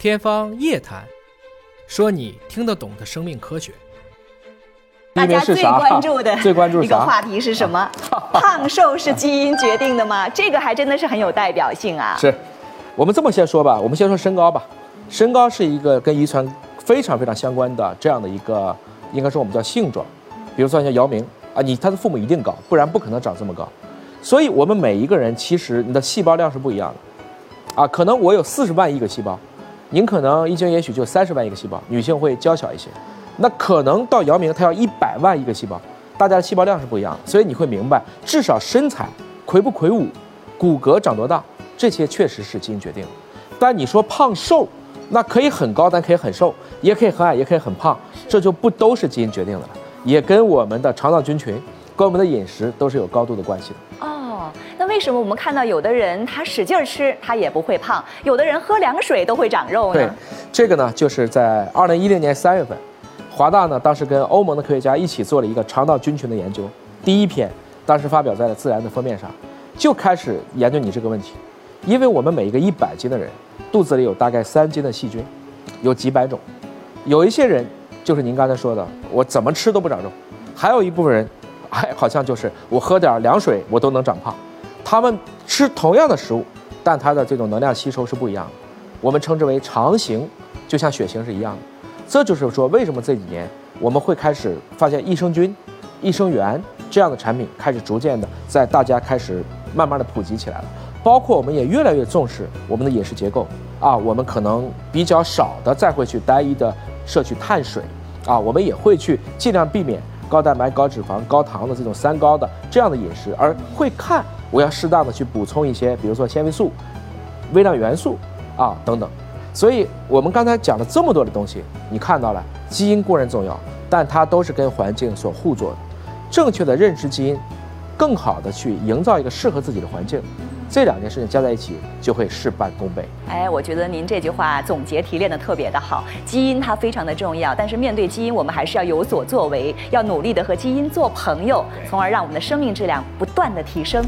天方夜谭，说你听得懂的生命科学。大家最关注的 最关注一个话题是什么？胖瘦是基因决定的吗？这个还真的是很有代表性啊。是，我们这么先说吧，我们先说身高吧。身高是一个跟遗传非常非常相关的这样的一个，应该说我们叫性状。比如说像姚明啊，你他的父母一定高，不然不可能长这么高。所以我们每一个人其实你的细胞量是不一样的，啊，可能我有四十万亿个细胞，您可能一斤也许就三十万一个细胞，女性会娇小一些。那可能到姚明他要一百万一个细胞，大家的细胞量是不一样的，所以你会明白，至少身材魁不魁梧，骨骼长多大，这些确实是基因决定的。但你说胖瘦，那可以很高，但可以很瘦，也可以很矮，也可以很胖，这就不都是基因决定的了，也跟我们的肠道菌群、跟我们的饮食都是有高度的关系的。为什么我们看到有的人他使劲吃，他也不会胖，有的人喝凉水都会长肉呢？对，这个呢，就是在二零一零年三月份。华大呢，当时跟欧盟的科学家一起做了一个肠道菌群的研究，第一篇当时发表在了《自然》的封面上，就开始研究你这个问题。因为我们每一个一百斤的人，肚子里有大概三斤的细菌，有几百种。有一些人就是您刚才说的，我怎么吃都不长肉；还有一部分人，还好像就是我喝点凉水我都能长胖。他们吃同样的食物，但它的这种能量吸收是不一样的。我们称之为肠型，就像血型是一样的。这就是说，为什么这几年我们会开始发现益生菌、益生元这样的产品开始逐渐的在大家开始慢慢的普及起来了。包括我们也越来越重视我们的饮食结构啊，我们可能比较少的再会去单一的摄取碳水啊，我们也会去尽量避免高蛋白、高脂肪、高糖的这种三高的这样的饮食，而会看我要适当的去补充一些，比如说纤维素、微量元素啊等等。所以，我们刚才讲了这么多的东西，你看到了，基因固然重要，但它都是跟环境所互作的。正确的认知基因，更好的去营造一个适合自己的环境，这两件事情加在一起就会事半功倍。哎，我觉得您这句话总结提炼的特别的好。基因它非常的重要，但是面对基因，我们还是要有所作为，要努力的和基因做朋友，从而让我们的生命质量不断的提升。